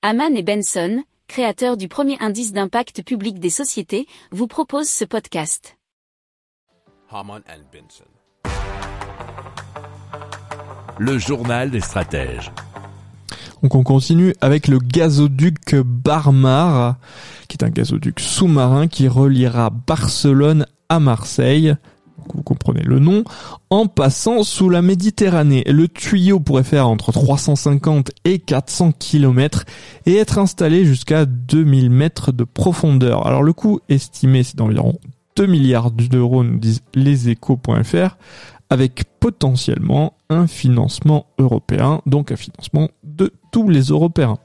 Haman et Benson, créateurs du premier indice d'impact public des sociétés, vous proposent ce podcast. Haman and Benson. Le journal des stratèges. Donc on continue avec le gazoduc Barmar, qui est un gazoduc sous-marin qui reliera Barcelone à Marseille. Vous comprenez le nom, en passant sous la Méditerranée. Le tuyau pourrait faire entre 350 et 400 km et être installé jusqu'à 2000 mètres de profondeur. Alors le coût estimé c'est d'environ 2 milliards d'euros, nous disent leséchos.fr, avec potentiellement un financement européen, donc un financement de tous les Européens.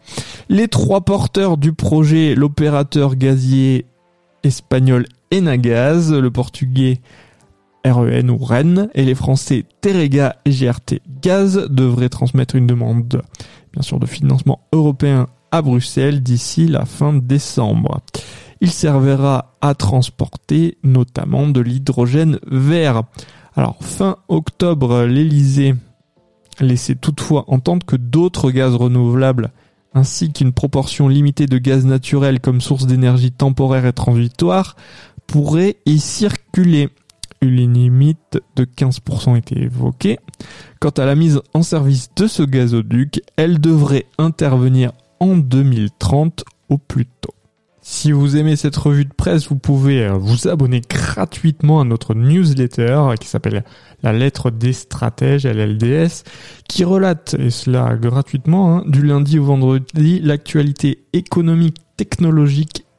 Les trois porteurs du projet, l'opérateur gazier espagnol Enagaz, le portugais REN ou REN, et les français Terega et GRT Gaz devraient transmettre une demande, bien sûr, de financement européen à Bruxelles d'ici la fin décembre. Il servira à transporter notamment de l'hydrogène vert. Alors, fin octobre, l'Elysée laissait toutefois entendre que d'autres gaz renouvelables ainsi qu'une proportion limitée de gaz naturel comme source d'énergie temporaire et transitoire pourraient y circuler. Une limite de 15% était évoquée. Quant à la mise en service de ce gazoduc, elle devrait intervenir en 2030 au plus tôt. Si vous aimez cette revue de presse, vous pouvez euh, vous abonner gratuitement à notre newsletter qui s'appelle La lettre des stratèges, LLDS, qui relate, et cela gratuitement, hein, du lundi au vendredi, l'actualité économique, technologique,